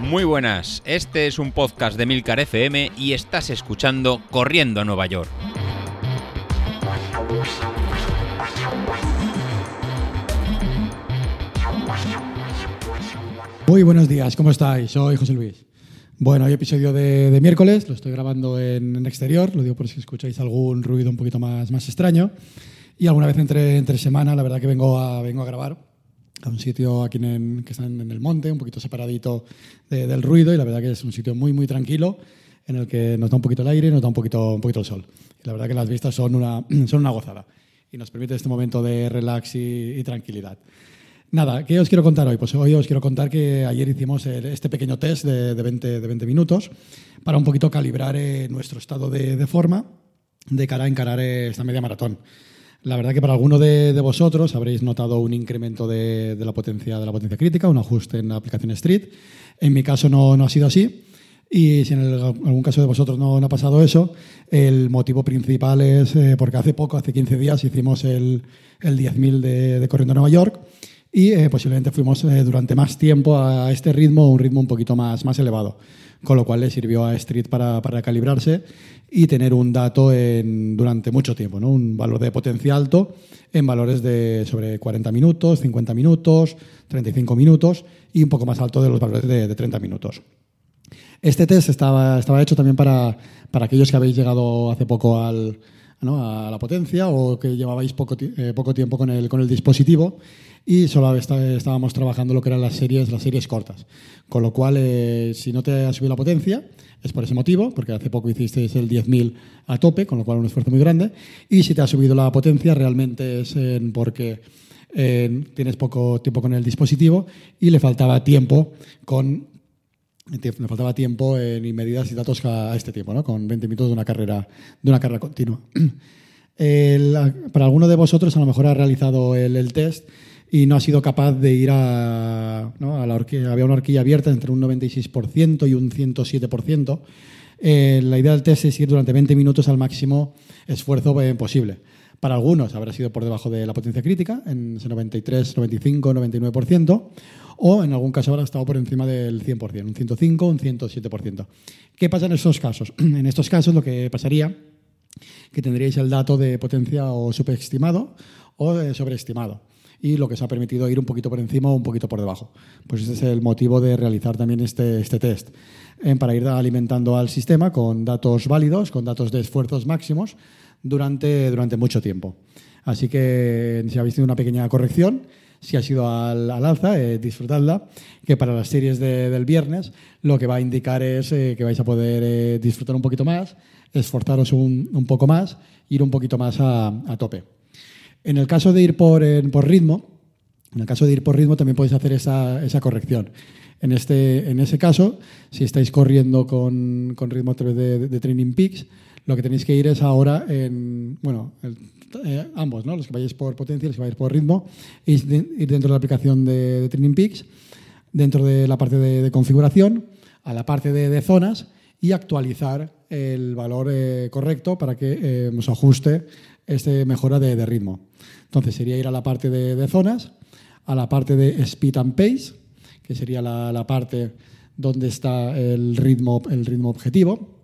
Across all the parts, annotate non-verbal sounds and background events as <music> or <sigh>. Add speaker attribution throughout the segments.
Speaker 1: Muy buenas, este es un podcast de Milcar FM y estás escuchando Corriendo a Nueva York.
Speaker 2: Muy buenos días, ¿cómo estáis? Soy José Luis. Bueno, hay episodio de, miércoles, lo estoy grabando en, exterior, lo digo por si escucháis algún ruido un poquito más, más extraño. Y alguna vez entre, entre semana, la verdad que vengo a, vengo a grabar a un sitio aquí en, que está en el monte, un poquito separadito del ruido y la verdad que es un sitio muy, muy tranquilo en el que nos da un poquito el aire y nos da un poquito, un poquito el sol. Y la verdad que las vistas son una, <clears throat> son una gozada y nos permite este momento de relax y, tranquilidad. Nada, ¿qué os quiero contar hoy? Pues hoy os quiero contar que ayer hicimos este pequeño test de, de, 20, de 20 minutos para un poquito calibrar eh, nuestro estado de, de forma de cara a encarar esta media maratón. La verdad que para alguno de, vosotros habréis notado un incremento de, la potencia, de la potencia crítica, un ajuste en la aplicación Street. En mi caso no, no ha sido así. Y si en algún caso de vosotros no, ha pasado eso, el motivo principal es eh, porque hace poco, hace 15 días, hicimos el, el 10.000 de, de, Corriendo a Nueva York y eh, posiblemente fuimos eh, durante más tiempo a este ritmo, un ritmo un poquito más, más elevado con lo cual le sirvió a Street para, para calibrarse y tener un dato en, durante mucho tiempo, ¿no? un valor de potencia alto en valores de sobre 40 minutos, 50 minutos, 35 minutos y un poco más alto de los valores de, 30 minutos. Este test estaba, estaba hecho también para, para aquellos que habéis llegado hace poco al, a la potencia o que llevabais poco, eh, poco tiempo con el, con el dispositivo y solo estábamos trabajando lo que eran las series, las series cortas. Con lo cual, eh, si no te ha subido la potencia, es por ese motivo, porque hace poco hicisteis el 10.000 a tope, con lo cual un esfuerzo muy grande. Y si te ha subido la potencia, realmente es porque tienes poco tiempo con el dispositivo y le faltaba tiempo con le faltaba tiempo y medidas y datos a este tiempo, ¿no? con 20 minutos de una carrera, de una carrera continua. <clears throat> para alguno de vosotros a lo mejor ha realizado el test y no ha sido capaz de ir a, ¿no? a la horquilla. Había una horquilla abierta entre un 96% y un 107%. Eh, la idea del test es ir durante 20 minutos al máximo esfuerzo eh, posible. Para algunos habrá sido por debajo de la potencia crítica, en ese 93, 95, 99%, o en algún caso habrá estado por encima del 100%, un 105, un 107%. ¿Qué pasa en estos casos? <clears throat> En estos casos lo que pasaría que tendríais el dato de potencia o subestimado o sobreestimado y lo que os ha permitido ir un poquito por encima o un poquito por debajo. Pues ese es el motivo de realizar también este, este test, eh, para ir alimentando al sistema con datos válidos, con datos de esfuerzos máximos durante, durante mucho tiempo. Así que si habéis tenido una pequeña corrección, si ha sido al, alza, eh, disfrutadla, que para las series del viernes lo que va a indicar es eh, que vais a poder disfrutar un poquito más, esforzaros un, un, poco más, ir un poquito más a, a tope. En el caso de ir por, por ritmo, en el caso de ir por ritmo también podéis hacer esa, esa corrección. En, este, en ese caso, si estáis corriendo con, con ritmo a través de, Training Peaks, lo que tenéis que ir es ahora en, bueno, eh, ambos, ¿no? los que vayáis por potencia, los que vayáis por ritmo, ir dentro de la aplicación de, Training Peaks, dentro de la parte de, configuración, a la parte de, zonas y actualizar el valor eh, correcto para que eh, nos ajuste este mejora de, ritmo. Entonces sería ir a la parte de, zonas, a la parte de speed and pace, que sería la, parte donde está el ritmo, el ritmo objetivo,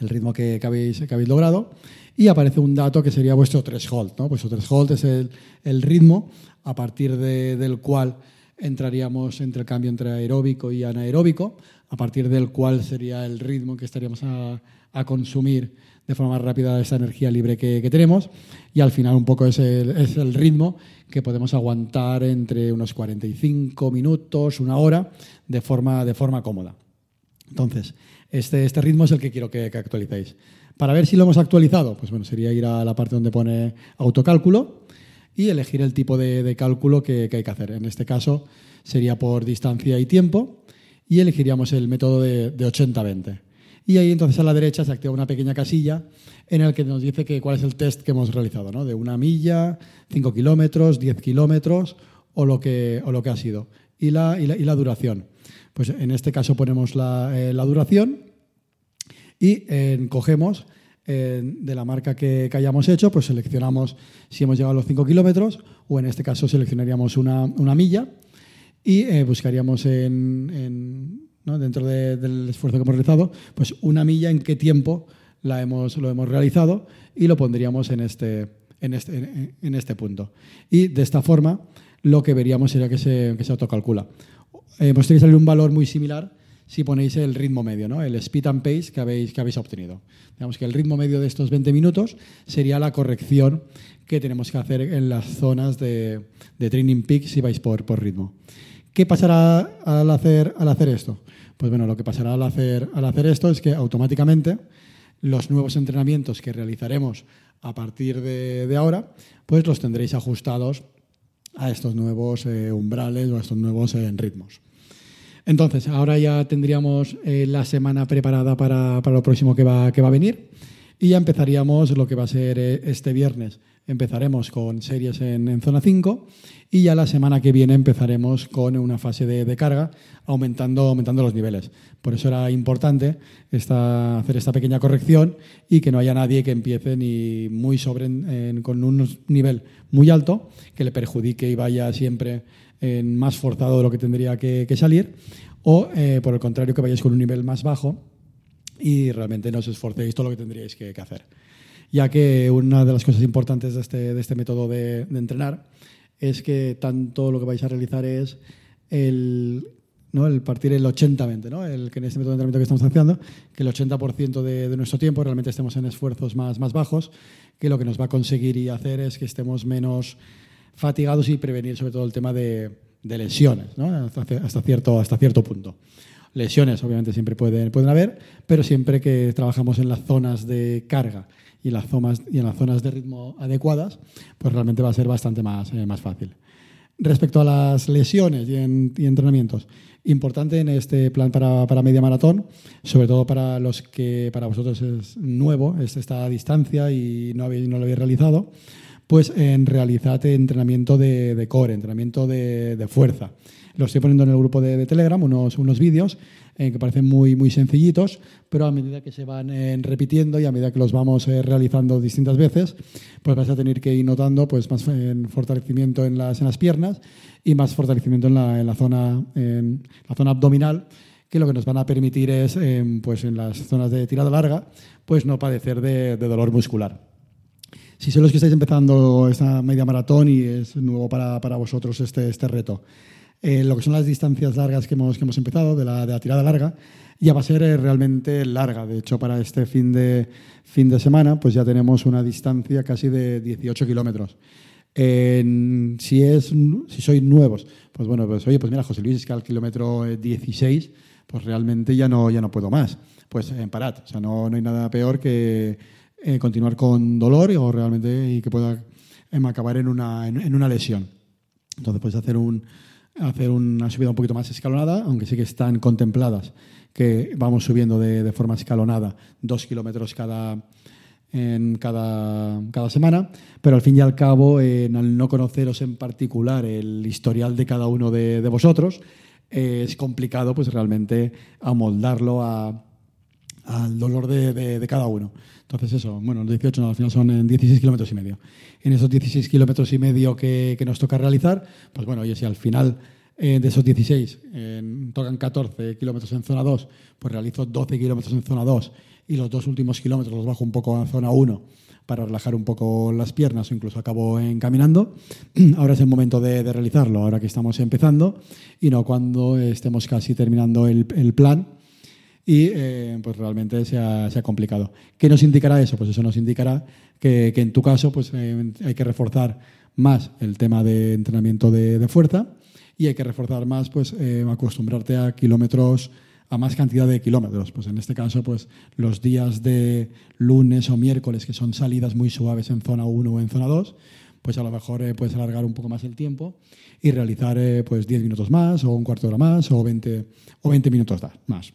Speaker 2: el ritmo que, habéis, que habéis logrado, y aparece un dato que sería vuestro threshold. ¿no? Vuestro threshold es el, ritmo a partir del cual entraríamos entre el cambio entre aeróbico y anaeróbico, a partir del cual sería el ritmo que estaríamos a, a consumir de forma rápida esa energía libre que, tenemos y al final un poco es el, es el, ritmo que podemos aguantar entre unos 45 minutos, una hora, de forma, de forma cómoda. Entonces, este, este ritmo es el que quiero que, actualicéis. Para ver si lo hemos actualizado, pues bueno, sería ir a la parte donde pone autocálculo y elegir el tipo de, cálculo que, hay que hacer. En este caso sería por distancia y tiempo y elegiríamos el método de, de 80-20. Y ahí entonces a la derecha se activa una pequeña casilla en la que nos dice que cuál es el test que hemos realizado, ¿no? de una milla, 5 kilómetros, 10 kilómetros o lo que, o lo que ha sido. Y la, y la, duración. Pues en este caso ponemos la, eh, duración y cogemos de la marca que, hayamos hecho, pues seleccionamos si hemos llegado a los 5 kilómetros o en este caso seleccionaríamos una, una milla y eh, buscaríamos en, dentro del esfuerzo que hemos realizado, pues una milla en qué tiempo la hemos, lo hemos realizado y lo pondríamos en este, en este, en este punto. Y de esta forma lo que veríamos sería que se, que se autocalcula. Eh, pues tiene que salir un valor muy similar si ponéis el ritmo medio, ¿no? el speed and pace que habéis, que habéis obtenido. Digamos que el ritmo medio de estos 20 minutos sería la corrección que tenemos que hacer en las zonas de, de training peak si vais por, por ritmo. ¿Qué pasará al hacer, al hacer esto? Pues bueno, lo que pasará al hacer, al hacer esto es que automáticamente los nuevos entrenamientos que realizaremos a partir de, ahora, pues los tendréis ajustados a estos nuevos eh, umbrales o a estos nuevos eh, ritmos. Entonces, ahora ya tendríamos eh, la semana preparada para, lo próximo que va, que va a venir y ya empezaríamos lo que va a ser este viernes. Empezaremos con series en, zona 5 y ya la semana que viene empezaremos con una fase de, carga aumentando, aumentando los niveles. Por eso era importante hacer esta pequeña corrección y que no haya nadie que empiece ni muy sobre con un nivel muy alto que le perjudique y vaya siempre en más forzado de lo que tendría que, salir o eh, por el contrario que vayáis con un nivel más bajo y realmente no os esforcéis todo lo que tendríais que hacer ya que una de las cosas importantes de este, de este método de, entrenar es que tanto lo que vais a realizar es el, ¿no? el partir el 80-20, ¿no? el que en este método de entrenamiento que estamos haciendo, que el 80% de, de, nuestro tiempo realmente estemos en esfuerzos más, más bajos, que lo que nos va a conseguir y hacer es que estemos menos fatigados y prevenir sobre todo el tema de, de lesiones, ¿no? hasta, hasta, cierto, hasta cierto punto. Lesiones obviamente siempre pueden, pueden haber, pero siempre que trabajamos en las zonas de carga y en las zonas, y en las zonas de ritmo adecuadas, pues realmente va a ser bastante más, eh, más fácil. Respecto a las lesiones y, entrenamientos, importante en este plan para, para, media maratón, sobre todo para los que para vosotros es nuevo es esta distancia y no, habéis, no lo habéis realizado, pues en realizar entrenamiento de, de core, entrenamiento de, de fuerza. Lo estoy poniendo en el grupo de, Telegram, unos, unos vídeos eh, que parecen muy, muy sencillitos, pero a medida que se van eh, repitiendo y a medida que los vamos eh, realizando distintas veces, pues vas a tener que ir notando pues, más fortalecimiento en las, en las piernas y más fortalecimiento en la, en la, zona, en la zona abdominal que lo que nos van a permitir es, pues en las zonas de tirada larga, pues no padecer de, dolor muscular. Si sois los que estáis empezando esta media maratón y es nuevo para, para vosotros este, este reto, eh, lo que son las distancias largas que hemos, que hemos empezado, de la, de la tirada larga, ya va a ser eh, realmente larga. De hecho, para este fin de, fin de semana, pues ya tenemos una distancia casi de 18 kilómetros. si, es, si sois nuevos, pues bueno, pues oye, pues mira, José Luis, es que al kilómetro 16, eh, pues realmente ya no, ya no puedo más. Pues en parad. O sea, no, no hay nada peor que continuar con dolor o realmente y que pueda em, acabar en una, en una lesión. Entonces, puedes hacer un, hacer una subida un poquito más escalonada, aunque sí que están contempladas que vamos subiendo de, forma escalonada dos kilómetros cada, en cada, cada, semana, pero al fin y al cabo, en, al no conoceros en particular el historial de cada uno de, vosotros, es complicado pues realmente amoldarlo a, al dolor de, cada uno. Entonces eso, bueno, los 18 al final son en 16 kilómetros y medio. En esos 16 kilómetros y medio que, nos toca realizar, pues bueno, oye, si al final eh, de esos 16 tocan 14 kilómetros en zona 2, pues realizo 12 kilómetros en zona 2 y los dos últimos kilómetros los bajo un poco a zona 1 para relajar un poco las piernas o incluso acabo encaminando. <clears throat> Ahora es el momento de, realizarlo, ahora que estamos empezando y no cuando estemos casi terminando el, el plan y eh, pues realmente se ha, complicado. ¿Qué nos indicará eso? Pues eso nos indicará que, en tu caso pues, eh, hay que reforzar más el tema de entrenamiento de, fuerza y hay que reforzar más pues, eh, acostumbrarte a kilómetros a más cantidad de kilómetros. Pues en este caso, pues los días de lunes o miércoles, que son salidas muy suaves en zona 1 o en zona 2, pues a lo mejor puedes alargar un poco más el tiempo y realizar pues 10 minutos más o un cuarto de hora más o 20, o 20 minutos más.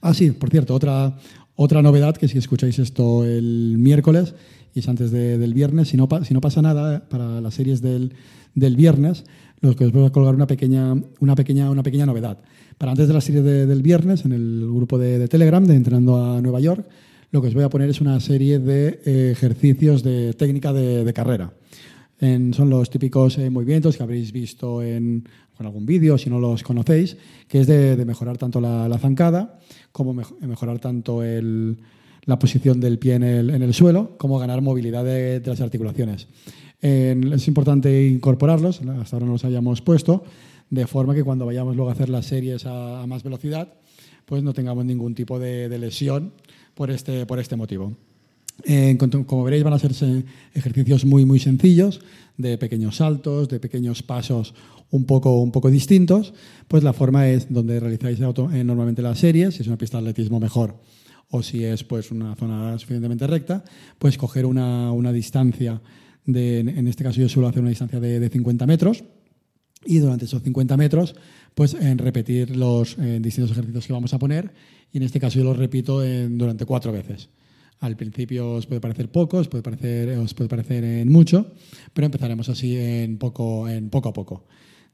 Speaker 2: Ah, sí, por cierto, otra, otra novedad que si escucháis esto el miércoles y es antes del viernes, si no, si no pasa nada para las series del, del viernes, los que os voy a colgar una pequeña, una pequeña, una pequeña novedad. Para antes de la serie del viernes, en el grupo de, Telegram de Entrenando a Nueva York, lo que os voy a poner es una serie de eh, ejercicios de técnica de, carrera. Son los típicos eh, movimientos que habréis visto en, algún vídeo, si no los conocéis, que es de, mejorar tanto la, zancada como mejorar tanto la posición del pie en el, suelo, como ganar movilidad de, las articulaciones. es importante incorporarlos, hasta ahora no los hayamos puesto, de forma que cuando vayamos luego a hacer las series a, más velocidad, pues no tengamos ningún tipo de, lesión por este, por este motivo. Eh, como veréis, van a ser ejercicios muy, muy sencillos, de pequeños saltos, de pequeños pasos un poco, un poco distintos. Pues la forma es donde realizáis eh, normalmente las series, si es una pista de atletismo mejor, o si es pues, una zona suficientemente recta, pues coger una, una distancia, de, en este caso yo suelo hacer una distancia de, de 50 metros, y durante esos 50 metros, pues en repetir los distintos ejercicios que vamos a poner, y en este caso yo los repito durante cuatro veces. Al principio os puede parecer poco, os puede parecer, os puede parecer en mucho, pero empezaremos así en poco, en poco a poco.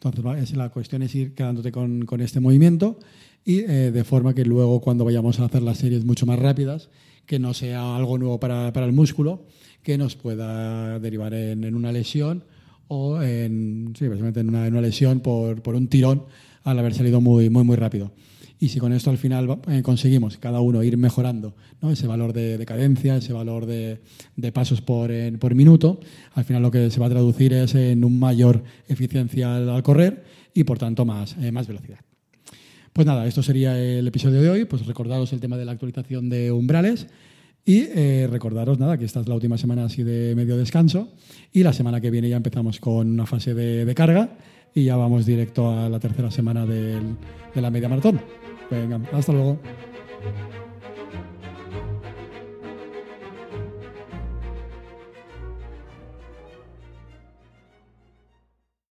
Speaker 2: Entonces, la cuestión es ir quedándote con, este movimiento y eh, de forma que luego cuando vayamos a hacer las series mucho más rápidas, que no sea algo nuevo para, el músculo, que nos pueda derivar en, una lesión o en, sí, en, una, en una lesión por, por un tirón al haber salido muy, muy, muy rápido. Y si con esto al final eh, conseguimos cada uno ir mejorando ese valor de, cadencia, ese valor de, pasos por, minuto, al final lo que se va a traducir es en un mayor eficiencia al, correr y por tanto más, eh, más velocidad. Pues nada, esto sería el episodio de hoy. Pues recordaros el tema de la actualización de umbrales. Y eh, recordaros nada, que esta es la última semana así de medio descanso y la semana que viene ya empezamos con una fase de, carga y ya vamos directo a la tercera semana de la media maratón. Venga, hasta luego.